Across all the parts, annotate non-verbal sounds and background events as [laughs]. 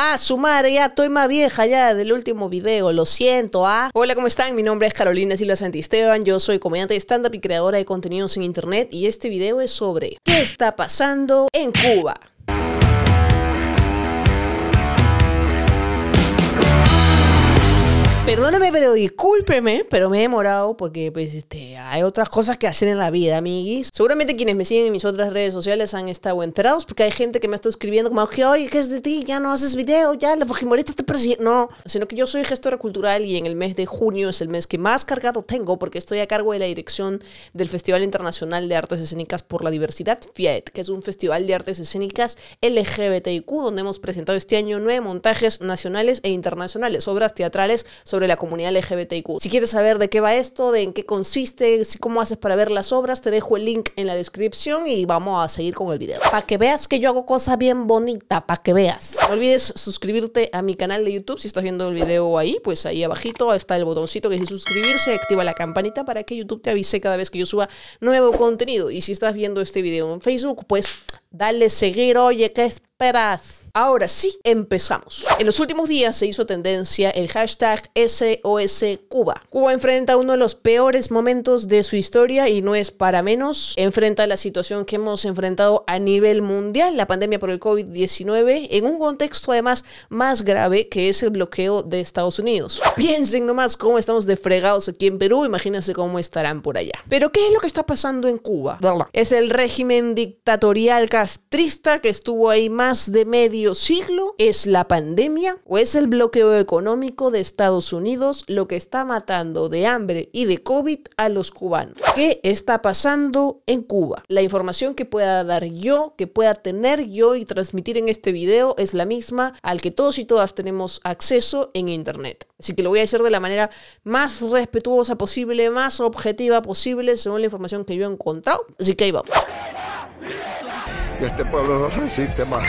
Ah, su madre, ya estoy más vieja ya del último video, lo siento, ah. Hola, ¿cómo están? Mi nombre es Carolina Silva Santisteban, yo soy comediante de stand-up y creadora de contenidos en internet y este video es sobre ¿Qué está pasando en Cuba? Perdóneme, pero discúlpeme, pero me he demorado porque pues este, hay otras cosas que hacer en la vida, amiguis. Seguramente quienes me siguen en mis otras redes sociales han estado enterados porque hay gente que me está escribiendo como que, oye, ¿qué es de ti? Ya no haces video, ya la Fujimorista te persigue. No, sino que yo soy gestora cultural y en el mes de junio es el mes que más cargado tengo porque estoy a cargo de la dirección del Festival Internacional de Artes Escénicas por la Diversidad, FIAET, que es un festival de artes escénicas LGBTIQ donde hemos presentado este año nueve montajes nacionales e internacionales, obras teatrales sobre sobre la comunidad LGBTIQ. Si quieres saber de qué va esto, de en qué consiste, cómo haces para ver las obras, te dejo el link en la descripción y vamos a seguir con el video. Para que veas que yo hago cosas bien bonitas, para que veas. No olvides suscribirte a mi canal de YouTube si estás viendo el video ahí, pues ahí abajito está el botoncito que dice suscribirse, activa la campanita para que YouTube te avise cada vez que yo suba nuevo contenido. Y si estás viendo este video en Facebook, pues dale seguir, oye, ¿qué Ahora sí, empezamos. En los últimos días se hizo tendencia el hashtag SOS Cuba. Cuba enfrenta uno de los peores momentos de su historia y no es para menos. Enfrenta la situación que hemos enfrentado a nivel mundial, la pandemia por el COVID-19, en un contexto además más grave que es el bloqueo de Estados Unidos. Piensen nomás cómo estamos de fregados aquí en Perú, imagínense cómo estarán por allá. Pero ¿qué es lo que está pasando en Cuba? Es el régimen dictatorial castrista que estuvo ahí más de medio siglo? ¿Es la pandemia o es el bloqueo económico de Estados Unidos lo que está matando de hambre y de COVID a los cubanos? ¿Qué está pasando en Cuba? La información que pueda dar yo, que pueda tener yo y transmitir en este video es la misma al que todos y todas tenemos acceso en Internet. Así que lo voy a hacer de la manera más respetuosa posible, más objetiva posible, según la información que yo he encontrado. Así que ahí vamos este pueblo no resiste más.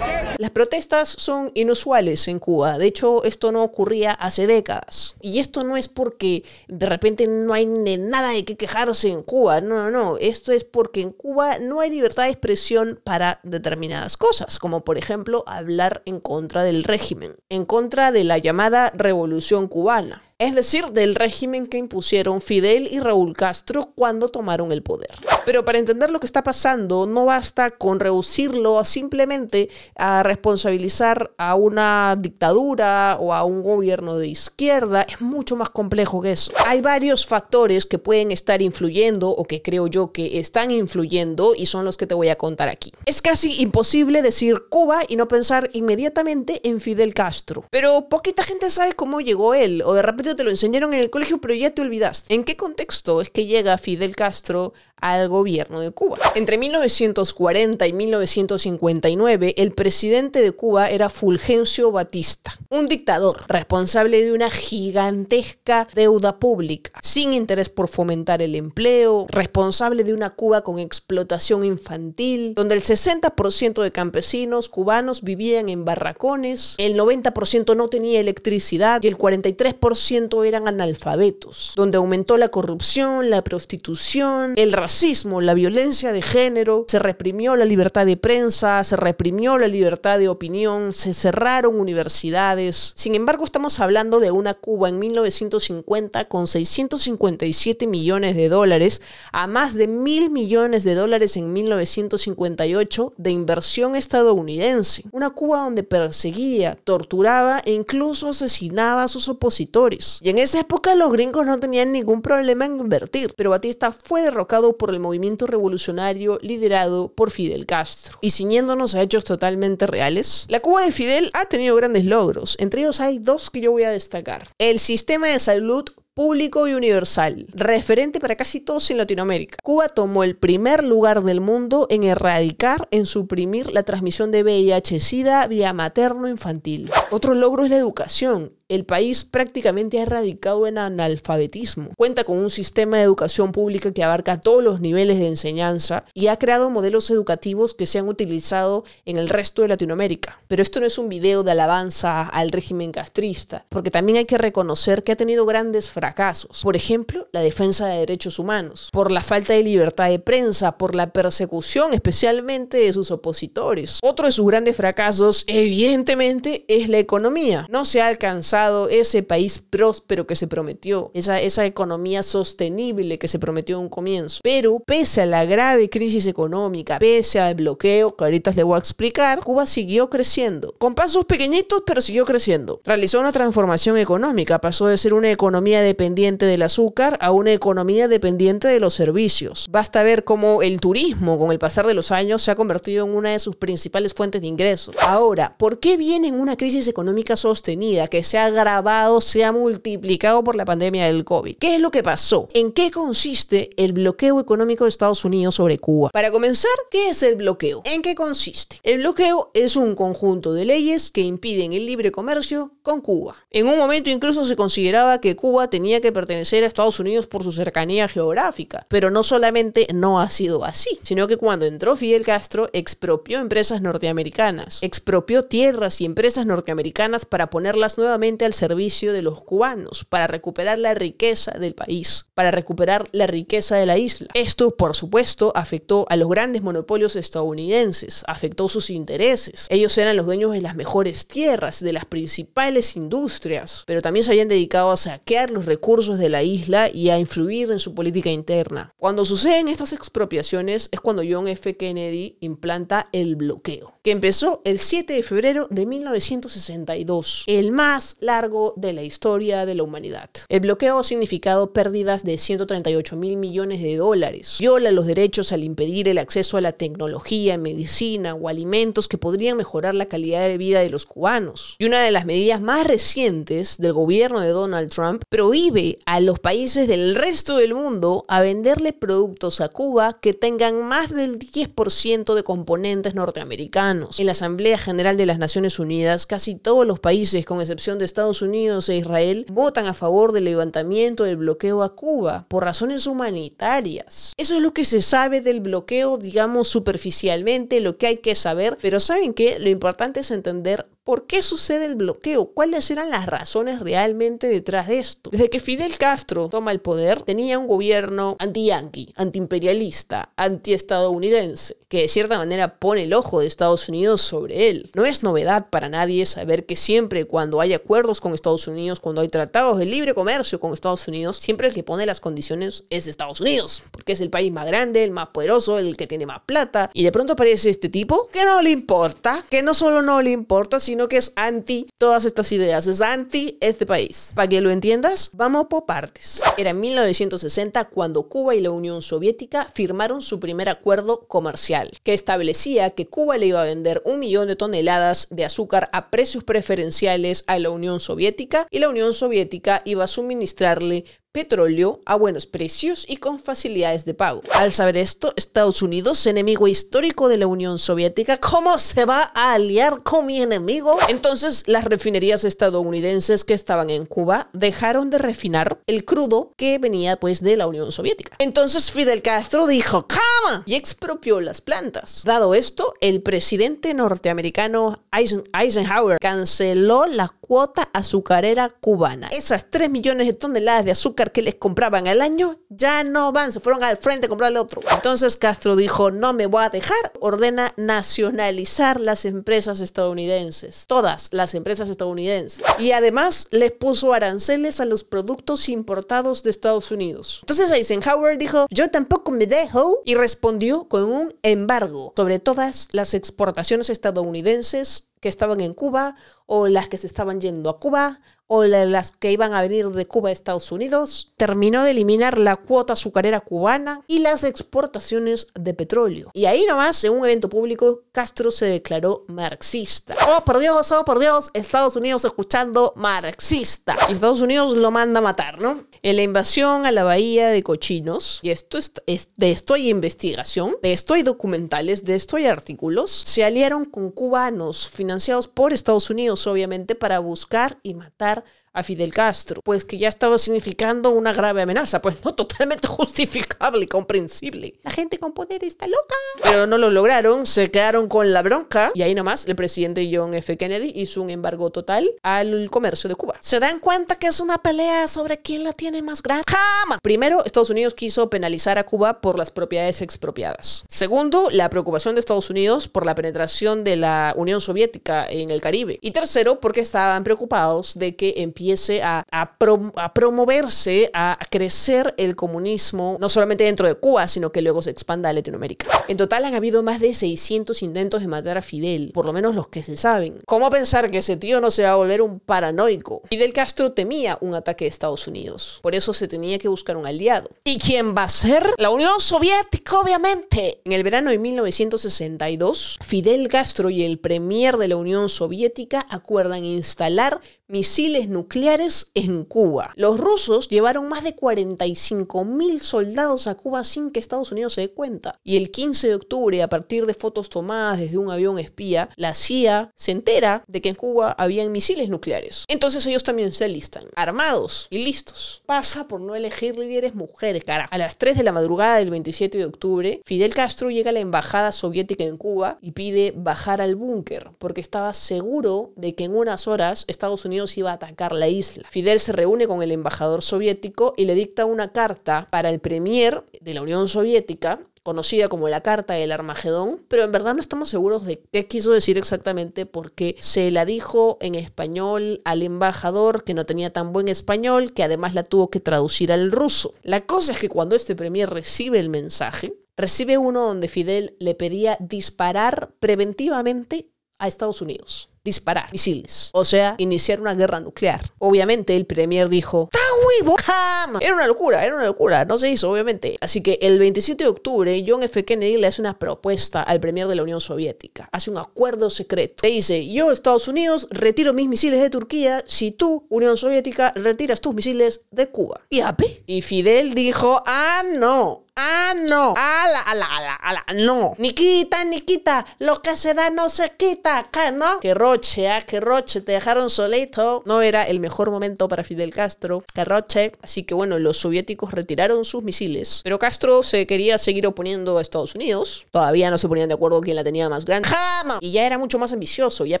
Las protestas son inusuales en Cuba. De hecho, esto no ocurría hace décadas. Y esto no es porque de repente no hay nada de qué quejarse en Cuba. No, no, no. Esto es porque en Cuba no hay libertad de expresión para determinadas cosas, como por ejemplo hablar en contra del régimen, en contra de la llamada revolución cubana es decir, del régimen que impusieron Fidel y Raúl Castro cuando tomaron el poder. Pero para entender lo que está pasando, no basta con reducirlo simplemente a responsabilizar a una dictadura o a un gobierno de izquierda. Es mucho más complejo que eso. Hay varios factores que pueden estar influyendo o que creo yo que están influyendo y son los que te voy a contar aquí. Es casi imposible decir Cuba y no pensar inmediatamente en Fidel Castro. Pero poquita gente sabe cómo llegó él o de repente te lo enseñaron en el colegio, pero ya te olvidaste. ¿En qué contexto es que llega Fidel Castro al gobierno de Cuba. Entre 1940 y 1959, el presidente de Cuba era Fulgencio Batista, un dictador responsable de una gigantesca deuda pública, sin interés por fomentar el empleo, responsable de una Cuba con explotación infantil, donde el 60% de campesinos cubanos vivían en barracones, el 90% no tenía electricidad y el 43% eran analfabetos, donde aumentó la corrupción, la prostitución, el racismo, la violencia de género, se reprimió la libertad de prensa, se reprimió la libertad de opinión, se cerraron universidades. Sin embargo, estamos hablando de una Cuba en 1950 con 657 millones de dólares a más de mil millones de dólares en 1958 de inversión estadounidense. Una Cuba donde perseguía, torturaba e incluso asesinaba a sus opositores. Y en esa época los gringos no tenían ningún problema en invertir, pero Batista fue derrocado por el movimiento revolucionario liderado por Fidel Castro. Y ciñéndonos a hechos totalmente reales, la Cuba de Fidel ha tenido grandes logros. Entre ellos hay dos que yo voy a destacar. El sistema de salud público y universal, referente para casi todos en Latinoamérica. Cuba tomó el primer lugar del mundo en erradicar, en suprimir la transmisión de VIH-Sida vía materno-infantil. Otro logro es la educación el país prácticamente ha erradicado en analfabetismo. Cuenta con un sistema de educación pública que abarca todos los niveles de enseñanza y ha creado modelos educativos que se han utilizado en el resto de Latinoamérica. Pero esto no es un video de alabanza al régimen castrista, porque también hay que reconocer que ha tenido grandes fracasos. Por ejemplo, la defensa de derechos humanos, por la falta de libertad de prensa, por la persecución especialmente de sus opositores. Otro de sus grandes fracasos, evidentemente, es la economía. No se ha alcanzado ese país próspero que se prometió, esa, esa economía sostenible que se prometió en un comienzo. Pero pese a la grave crisis económica, pese al bloqueo, que ahorita les voy a explicar, Cuba siguió creciendo. Con pasos pequeñitos, pero siguió creciendo. Realizó una transformación económica, pasó de ser una economía dependiente del azúcar a una economía dependiente de los servicios. Basta ver cómo el turismo, con el pasar de los años, se ha convertido en una de sus principales fuentes de ingresos. Ahora, ¿por qué viene en una crisis económica sostenida que se ha agravado, se ha multiplicado por la pandemia del COVID? ¿Qué es lo que pasó? ¿En qué consiste el bloqueo económico de Estados Unidos sobre Cuba? Para comenzar, ¿qué es el bloqueo? ¿En qué consiste? El bloqueo es un conjunto de leyes que impiden el libre comercio con Cuba. En un momento incluso se consideraba que Cuba tenía que pertenecer a Estados Unidos por su cercanía geográfica, pero no solamente no ha sido así, sino que cuando entró Fidel Castro expropió empresas norteamericanas, expropió tierras y empresas norteamericanas para ponerlas nuevamente al servicio de los cubanos, para recuperar la riqueza del país, para recuperar la riqueza de la isla. Esto, por supuesto, afectó a los grandes monopolios estadounidenses, afectó sus intereses. Ellos eran los dueños de las mejores tierras, de las principales industrias, pero también se habían dedicado a saquear los recursos de la isla y a influir en su política interna. Cuando suceden estas expropiaciones es cuando John F. Kennedy implanta el bloqueo, que empezó el 7 de febrero de 1962, el más largo de la historia de la humanidad. El bloqueo ha significado pérdidas de 138 mil millones de dólares, viola los derechos al impedir el acceso a la tecnología, medicina o alimentos que podrían mejorar la calidad de vida de los cubanos. Y una de las medidas más recientes del gobierno de Donald Trump prohíbe a los países del resto del mundo a venderle productos a Cuba que tengan más del 10% de componentes norteamericanos. En la Asamblea General de las Naciones Unidas, casi todos los países, con excepción de Estados Unidos e Israel, votan a favor del levantamiento del bloqueo a Cuba por razones humanitarias. Eso es lo que se sabe del bloqueo, digamos superficialmente, lo que hay que saber, pero ¿saben qué? Lo importante es entender ¿Por qué sucede el bloqueo? ¿Cuáles eran las razones realmente detrás de esto? Desde que Fidel Castro toma el poder, tenía un gobierno anti-yanqui, anti-imperialista, anti-estadounidense, que de cierta manera pone el ojo de Estados Unidos sobre él. No es novedad para nadie saber que siempre cuando hay acuerdos con Estados Unidos, cuando hay tratados de libre comercio con Estados Unidos, siempre el que pone las condiciones es Estados Unidos, porque es el país más grande, el más poderoso, el que tiene más plata. Y de pronto aparece este tipo que no le importa, que no solo no le importa, sino sino que es anti todas estas ideas, es anti este país. Para que lo entiendas, vamos por partes. Era en 1960 cuando Cuba y la Unión Soviética firmaron su primer acuerdo comercial, que establecía que Cuba le iba a vender un millón de toneladas de azúcar a precios preferenciales a la Unión Soviética y la Unión Soviética iba a suministrarle petróleo a buenos precios y con facilidades de pago. Al saber esto, Estados Unidos, enemigo histórico de la Unión Soviética, ¿cómo se va a aliar con mi enemigo? Entonces, las refinerías estadounidenses que estaban en Cuba dejaron de refinar el crudo que venía pues de la Unión Soviética. Entonces Fidel Castro dijo, ¡Cama! y expropió las plantas. Dado esto, el presidente norteamericano Eisenhower canceló la cuota azucarera cubana. Esas 3 millones de toneladas de azúcar que les compraban al año ya no van, se fueron al frente a comprarle otro. Entonces Castro dijo, no me voy a dejar, ordena nacionalizar las empresas estadounidenses, todas las empresas estadounidenses. Y además les puso aranceles a los productos importados de Estados Unidos. Entonces Eisenhower dijo, yo tampoco me dejo y respondió con un embargo sobre todas las exportaciones estadounidenses que estaban en Cuba o las que se estaban yendo a Cuba o las que iban a venir de Cuba a Estados Unidos, terminó de eliminar la cuota azucarera cubana y las exportaciones de petróleo. Y ahí nomás, en un evento público, Castro se declaró marxista. Oh, por Dios, oh, por Dios, Estados Unidos escuchando marxista. Y Estados Unidos lo manda a matar, ¿no? En la invasión a la bahía de Cochinos, y esto es, de esto hay investigación, de esto hay documentales, de esto hay artículos, se aliaron con cubanos financiados por Estados Unidos, obviamente, para buscar y matar a Fidel Castro, pues que ya estaba significando una grave amenaza, pues no [laughs] totalmente justificable y comprensible. La gente con poder está loca. Pero no lo lograron, se quedaron con la bronca y ahí nomás el presidente John F. Kennedy hizo un embargo total al comercio de Cuba. ¿Se dan cuenta que es una pelea sobre quién la tiene más grande? ¡Jama! Primero, Estados Unidos quiso penalizar a Cuba por las propiedades expropiadas. Segundo, la preocupación de Estados Unidos por la penetración de la Unión Soviética en el Caribe. Y tercero, porque estaban preocupados de que empiece a, a, prom- a promoverse, a crecer el comunismo, no solamente dentro de Cuba, sino que luego se expanda a Latinoamérica. En total han habido más de 600 intentos de matar a Fidel, por lo menos los que se saben. ¿Cómo pensar que ese tío no se va a volver un paranoico? Fidel Castro temía un ataque de Estados Unidos, por eso se tenía que buscar un aliado. ¿Y quién va a ser? La Unión Soviética, obviamente. En el verano de 1962, Fidel Castro y el premier de la Unión Soviética acuerdan instalar misiles nucleares en Cuba. Los rusos llevaron más de 45 mil soldados a Cuba sin que Estados Unidos se dé cuenta. Y el 15 de octubre, a partir de fotos tomadas desde un avión espía, la CIA se entera de que en Cuba habían misiles nucleares. Entonces ellos también se alistan, armados y listos. Pasa por no elegir líderes mujeres, cara. A las 3 de la madrugada del 27 de octubre, Fidel Castro llega a la embajada soviética en Cuba y pide bajar al búnker porque estaba seguro de que en unas horas Estados Unidos iba a atacar la isla. Fidel se reúne con el embajador soviético y le dicta una carta para el premier de la Unión Soviética conocida como la Carta del Armagedón, pero en verdad no estamos seguros de qué quiso decir exactamente porque se la dijo en español al embajador que no tenía tan buen español, que además la tuvo que traducir al ruso. La cosa es que cuando este premier recibe el mensaje, recibe uno donde Fidel le pedía disparar preventivamente a Estados Unidos. Disparar misiles. O sea, iniciar una guerra nuclear. Obviamente el premier dijo, ¡Está huevo! ¡Jam!". Era una locura, era una locura. No se hizo, obviamente. Así que el 27 de octubre, John F. Kennedy le hace una propuesta al premier de la Unión Soviética. Hace un acuerdo secreto. Le dice, yo, Estados Unidos, retiro mis misiles de Turquía si tú, Unión Soviética, retiras tus misiles de Cuba. Y ape. Y Fidel dijo, ah, no. Ah, no. Ala, ala, ala, ala. No. Ni quita, ni quita. Lo que se da no se quita. Acá, ¿no? Roche, ah, que roche. Te dejaron solito. No era el mejor momento para Fidel Castro. Que roche. Así que bueno, los soviéticos retiraron sus misiles. Pero Castro se quería seguir oponiendo a Estados Unidos. Todavía no se ponían de acuerdo quién la tenía más grande. ¡Jama! Y ya era mucho más ambicioso. Ya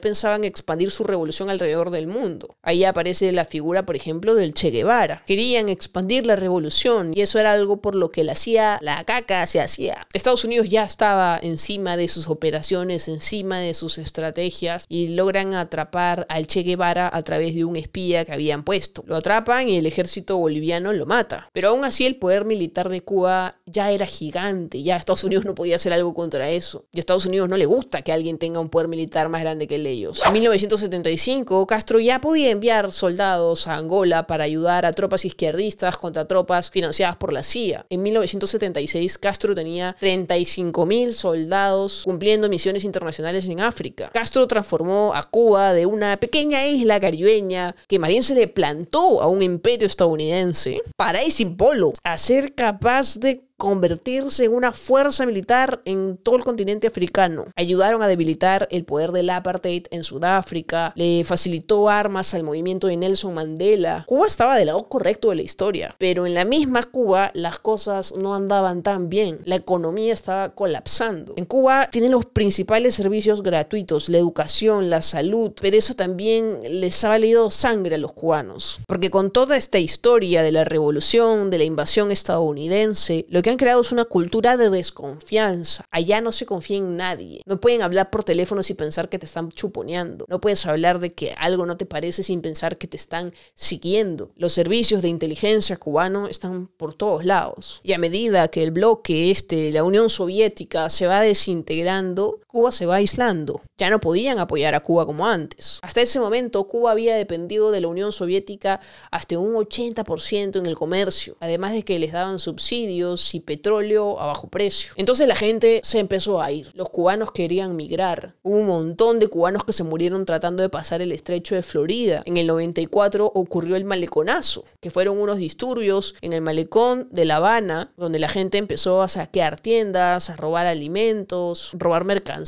pensaban expandir su revolución alrededor del mundo. Ahí aparece la figura, por ejemplo, del Che Guevara. Querían expandir la revolución. Y eso era algo por lo que la CIA la caca se hacía. Estados Unidos ya estaba encima de sus operaciones, encima de sus estrategias y logran atrapar al Che Guevara a través de un espía que habían puesto. Lo atrapan y el ejército boliviano lo mata. Pero aún así el poder militar de Cuba ya era gigante, ya Estados Unidos no podía hacer algo contra eso. Y a Estados Unidos no le gusta que alguien tenga un poder militar más grande que el de ellos. En 1975 Castro ya podía enviar soldados a Angola para ayudar a tropas izquierdistas contra tropas financiadas por la CIA. En 1975 1976, Castro tenía 35.000 soldados cumpliendo misiones internacionales en África. Castro transformó a Cuba de una pequeña isla caribeña que más bien se le plantó a un imperio estadounidense para ir sin polo, a ser capaz de convertirse en una fuerza militar en todo el continente africano. Ayudaron a debilitar el poder del apartheid en Sudáfrica, le facilitó armas al movimiento de Nelson Mandela. Cuba estaba del lado correcto de la historia, pero en la misma Cuba las cosas no andaban tan bien. La economía estaba colapsando. En Cuba tienen los principales servicios gratuitos, la educación, la salud, pero eso también les ha valido sangre a los cubanos. Porque con toda esta historia de la revolución, de la invasión estadounidense, lo que han creado es una cultura de desconfianza. Allá no se confía en nadie. No pueden hablar por teléfono sin pensar que te están chuponeando. No puedes hablar de que algo no te parece sin pensar que te están siguiendo. Los servicios de inteligencia cubano están por todos lados. Y a medida que el bloque este, la Unión Soviética, se va desintegrando, Cuba se va aislando. Ya no podían apoyar a Cuba como antes. Hasta ese momento, Cuba había dependido de la Unión Soviética hasta un 80% en el comercio, además de que les daban subsidios y petróleo a bajo precio. Entonces la gente se empezó a ir. Los cubanos querían migrar. Hubo un montón de cubanos que se murieron tratando de pasar el estrecho de Florida. En el 94 ocurrió el maleconazo, que fueron unos disturbios en el malecón de La Habana, donde la gente empezó a saquear tiendas, a robar alimentos, robar mercancías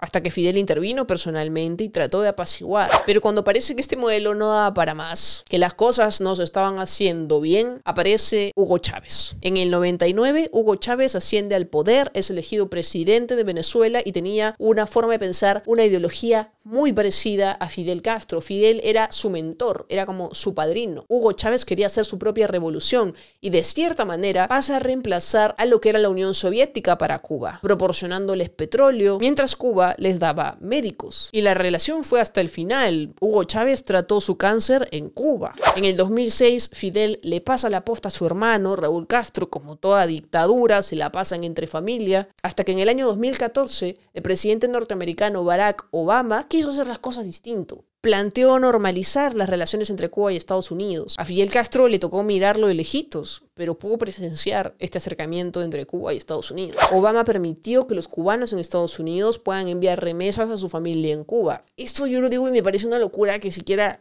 hasta que Fidel intervino personalmente y trató de apaciguar. Pero cuando parece que este modelo no daba para más, que las cosas no se estaban haciendo bien, aparece Hugo Chávez. En el 99, Hugo Chávez asciende al poder, es elegido presidente de Venezuela y tenía una forma de pensar, una ideología muy parecida a Fidel Castro. Fidel era su mentor, era como su padrino. Hugo Chávez quería hacer su propia revolución y de cierta manera pasa a reemplazar a lo que era la Unión Soviética para Cuba, proporcionándoles petróleo, mientras Cuba les daba médicos. Y la relación fue hasta el final. Hugo Chávez trató su cáncer en Cuba. En el 2006, Fidel le pasa la posta a su hermano, Raúl Castro, como toda dictadura, se la pasan entre familia, hasta que en el año 2014, el presidente norteamericano Barack Obama quiso hacer las cosas distinto planteó normalizar las relaciones entre Cuba y Estados Unidos. A Fidel Castro le tocó mirarlo de lejitos, pero pudo presenciar este acercamiento entre Cuba y Estados Unidos. Obama permitió que los cubanos en Estados Unidos puedan enviar remesas a su familia en Cuba. Esto yo lo digo y me parece una locura que siquiera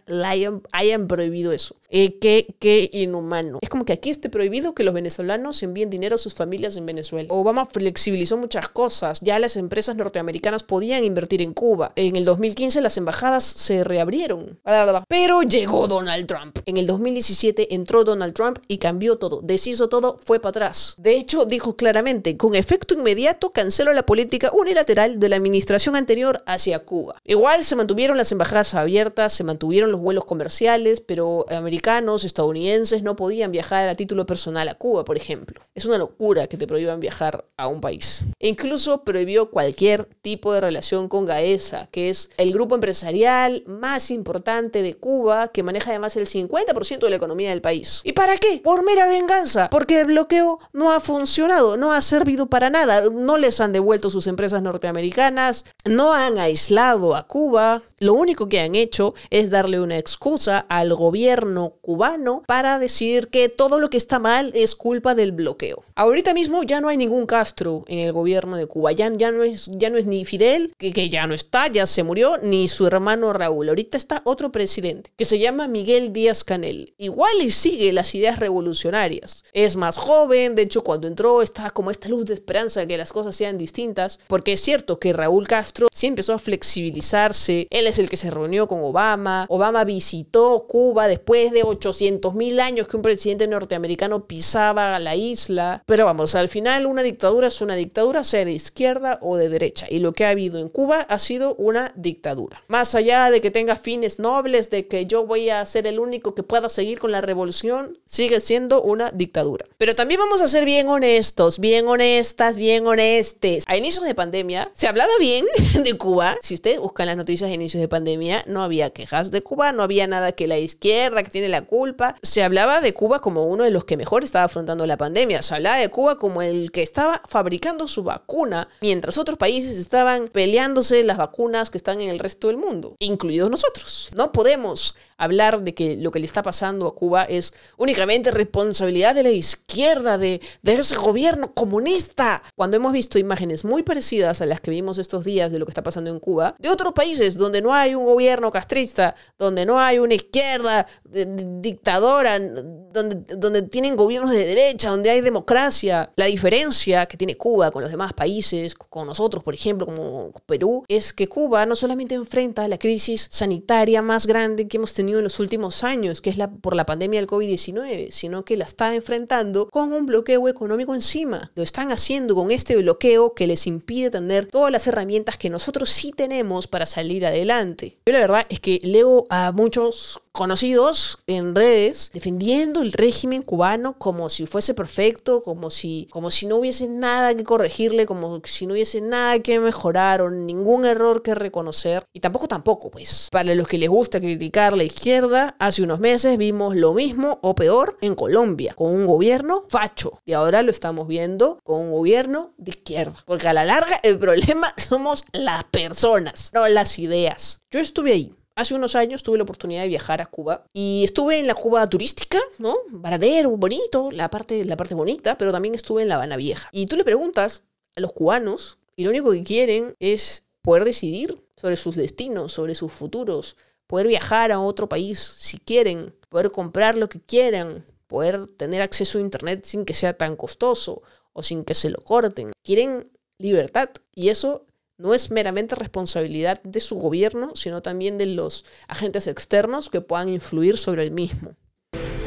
hayan, prohibido eso. Eh, qué, qué inhumano. Es como que aquí esté prohibido que los venezolanos envíen dinero a sus familias en Venezuela. Obama flexibilizó muchas cosas. Ya las empresas norteamericanas podían invertir en Cuba. En el 2015 las embajadas se reabrieron. Pero llegó Donald Trump. En el 2017 entró Donald Trump y cambió todo deshizo todo, fue para atrás. De hecho, dijo claramente, con efecto inmediato canceló la política unilateral de la administración anterior hacia Cuba. Igual se mantuvieron las embajadas abiertas, se mantuvieron los vuelos comerciales, pero americanos, estadounidenses no podían viajar a título personal a Cuba, por ejemplo. Es una locura que te prohíban viajar a un país. E incluso prohibió cualquier tipo de relación con Gaesa, que es el grupo empresarial más importante de Cuba, que maneja además el 50% de la economía del país. ¿Y para qué? Por mera venganza porque el bloqueo no ha funcionado, no ha servido para nada, no les han devuelto sus empresas norteamericanas, no han aislado a Cuba, lo único que han hecho es darle una excusa al gobierno cubano para decir que todo lo que está mal es culpa del bloqueo. Ahorita mismo ya no hay ningún Castro en el gobierno de Cuba, ya, no, es, ya no es ni Fidel, que, que ya no está, ya se murió, ni su hermano Raúl, ahorita está otro presidente que se llama Miguel Díaz Canel. Igual y sigue las ideas revolucionarias es más joven, de hecho cuando entró estaba como esta luz de esperanza de que las cosas sean distintas, porque es cierto que Raúl Castro sí empezó a flexibilizarse, él es el que se reunió con Obama, Obama visitó Cuba después de 800 mil años que un presidente norteamericano pisaba la isla, pero vamos, al final una dictadura es una dictadura, sea de izquierda o de derecha, y lo que ha habido en Cuba ha sido una dictadura. Más allá de que tenga fines nobles, de que yo voy a ser el único que pueda seguir con la revolución, sigue siendo una dictadura. Pero también vamos a ser bien honestos, bien honestas, bien honestes. A inicios de pandemia se hablaba bien [laughs] de Cuba. Si ustedes buscan las noticias a inicios de pandemia, no había quejas de Cuba, no había nada que la izquierda que tiene la culpa. Se hablaba de Cuba como uno de los que mejor estaba afrontando la pandemia. Se hablaba de Cuba como el que estaba fabricando su vacuna, mientras otros países estaban peleándose las vacunas que están en el resto del mundo, incluidos nosotros. No podemos hablar de que lo que le está pasando a Cuba es únicamente responsabilidad de la izquierda, de, de ese gobierno comunista. Cuando hemos visto imágenes muy parecidas a las que vimos estos días de lo que está pasando en Cuba, de otros países donde no hay un gobierno castrista, donde no hay una izquierda dictadora, donde, donde tienen gobiernos de derecha, donde hay democracia, la diferencia que tiene Cuba con los demás países, con nosotros, por ejemplo, como Perú, es que Cuba no solamente enfrenta la crisis sanitaria más grande que hemos tenido, en los últimos años, que es la, por la pandemia del COVID-19, sino que la está enfrentando con un bloqueo económico encima. Lo están haciendo con este bloqueo que les impide tener todas las herramientas que nosotros sí tenemos para salir adelante. Yo la verdad es que leo a muchos conocidos en redes defendiendo el régimen cubano como si fuese perfecto, como si, como si no hubiese nada que corregirle, como si no hubiese nada que mejorar o ningún error que reconocer. Y tampoco, tampoco, pues. Para los que les gusta criticar la izquierda, hace unos meses vimos lo mismo o peor en Colombia, con un gobierno facho. Y ahora lo estamos viendo con un gobierno de izquierda. Porque a la larga el problema [laughs] somos las personas, no las ideas. Yo estuve ahí. Hace unos años tuve la oportunidad de viajar a Cuba y estuve en la Cuba turística, ¿no? Baradero, bonito, la parte, la parte bonita, pero también estuve en La Habana Vieja. Y tú le preguntas a los cubanos y lo único que quieren es poder decidir sobre sus destinos, sobre sus futuros, poder viajar a otro país si quieren, poder comprar lo que quieran, poder tener acceso a Internet sin que sea tan costoso o sin que se lo corten. Quieren libertad y eso no es meramente responsabilidad de su gobierno, sino también de los agentes externos que puedan influir sobre el mismo.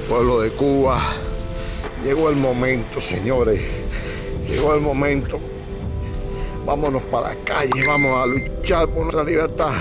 Pueblo de Cuba, llegó el momento, señores. Llegó el momento. Vámonos para la calle, vamos a luchar por nuestra libertad.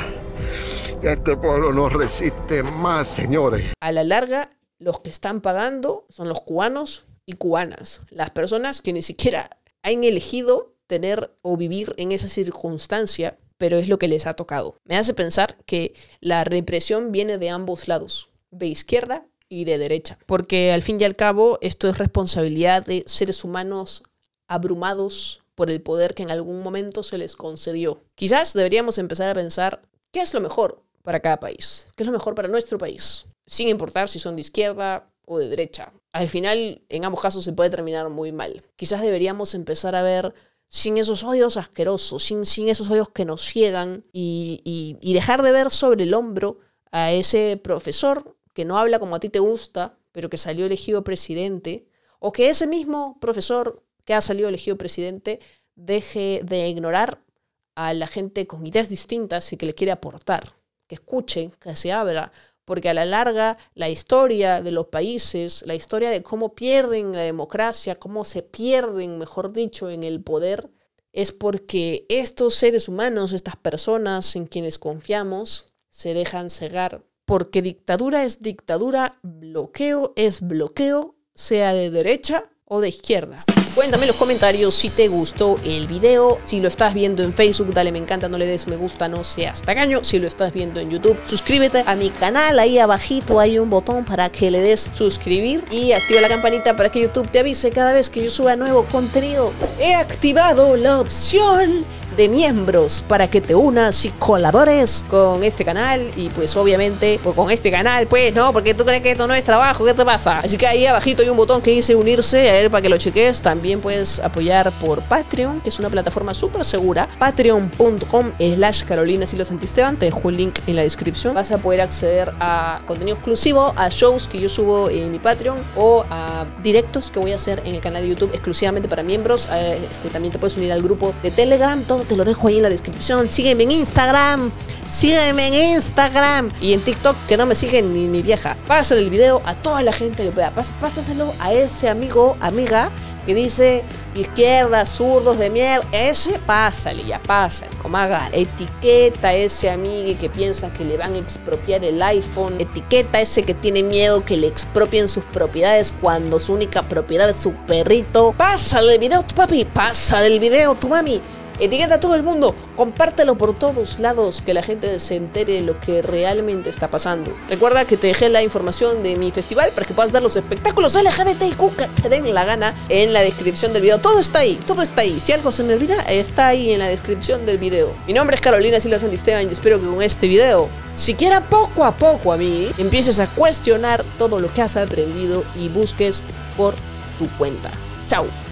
Este pueblo no resiste más, señores. A la larga, los que están pagando son los cubanos y cubanas, las personas que ni siquiera han elegido tener o vivir en esa circunstancia, pero es lo que les ha tocado. Me hace pensar que la represión viene de ambos lados, de izquierda y de derecha, porque al fin y al cabo esto es responsabilidad de seres humanos abrumados por el poder que en algún momento se les concedió. Quizás deberíamos empezar a pensar qué es lo mejor para cada país, qué es lo mejor para nuestro país, sin importar si son de izquierda o de derecha. Al final, en ambos casos se puede terminar muy mal. Quizás deberíamos empezar a ver sin esos odios asquerosos, sin, sin esos odios que nos ciegan y, y dejar de ver sobre el hombro a ese profesor que no habla como a ti te gusta, pero que salió elegido presidente, o que ese mismo profesor que ha salido elegido presidente deje de ignorar a la gente con ideas distintas y que le quiere aportar, que escuche, que se abra, porque a la larga la historia de los países, la historia de cómo pierden la democracia, cómo se pierden, mejor dicho, en el poder, es porque estos seres humanos, estas personas en quienes confiamos, se dejan cegar. Porque dictadura es dictadura, bloqueo es bloqueo, sea de derecha o de izquierda. Cuéntame en los comentarios si te gustó el video. Si lo estás viendo en Facebook, dale me encanta, no le des me gusta, no seas tacaño. Si lo estás viendo en YouTube, suscríbete a mi canal. Ahí abajito hay un botón para que le des suscribir y activa la campanita para que YouTube te avise cada vez que yo suba nuevo contenido. He activado la opción de miembros para que te unas y colabores con este canal y pues obviamente pues con este canal pues no porque tú crees que esto no es trabajo ¿qué te pasa? así que ahí abajito hay un botón que dice unirse a ver para que lo cheques. También puedes apoyar por Patreon que es una plataforma súper segura. Patreon.com slash carolina silos santisteban te dejo el link en la descripción. Vas a poder acceder a contenido exclusivo a shows que yo subo en mi Patreon o a directos que voy a hacer en el canal de YouTube exclusivamente para miembros. Este, también te puedes unir al grupo de Telegram. Todo te lo dejo ahí en la descripción. Sígueme en Instagram. Sígueme en Instagram. Y en TikTok, que no me siguen ni mi vieja. Pásale el video a toda la gente que pueda. Pásaselo a ese amigo, amiga, que dice izquierda, zurdos de mierda. Ese, pásale, ya pásale. Como haga. Etiqueta a ese amigo que piensa que le van a expropiar el iPhone. Etiqueta a ese que tiene miedo que le expropien sus propiedades cuando su única propiedad es su perrito. Pásale el video, tu papi. Pásale el video, tu mami. Etiqueta a todo el mundo, compártelo por todos lados, que la gente se entere de lo que realmente está pasando. Recuerda que te dejé la información de mi festival para que puedas ver los espectáculos LGBTQ que te den la gana en la descripción del video. Todo está ahí, todo está ahí. Si algo se me olvida, está ahí en la descripción del video. Mi nombre es Carolina Silva Santisteban y espero que con este video, siquiera poco a poco a mí, empieces a cuestionar todo lo que has aprendido y busques por tu cuenta. Chao.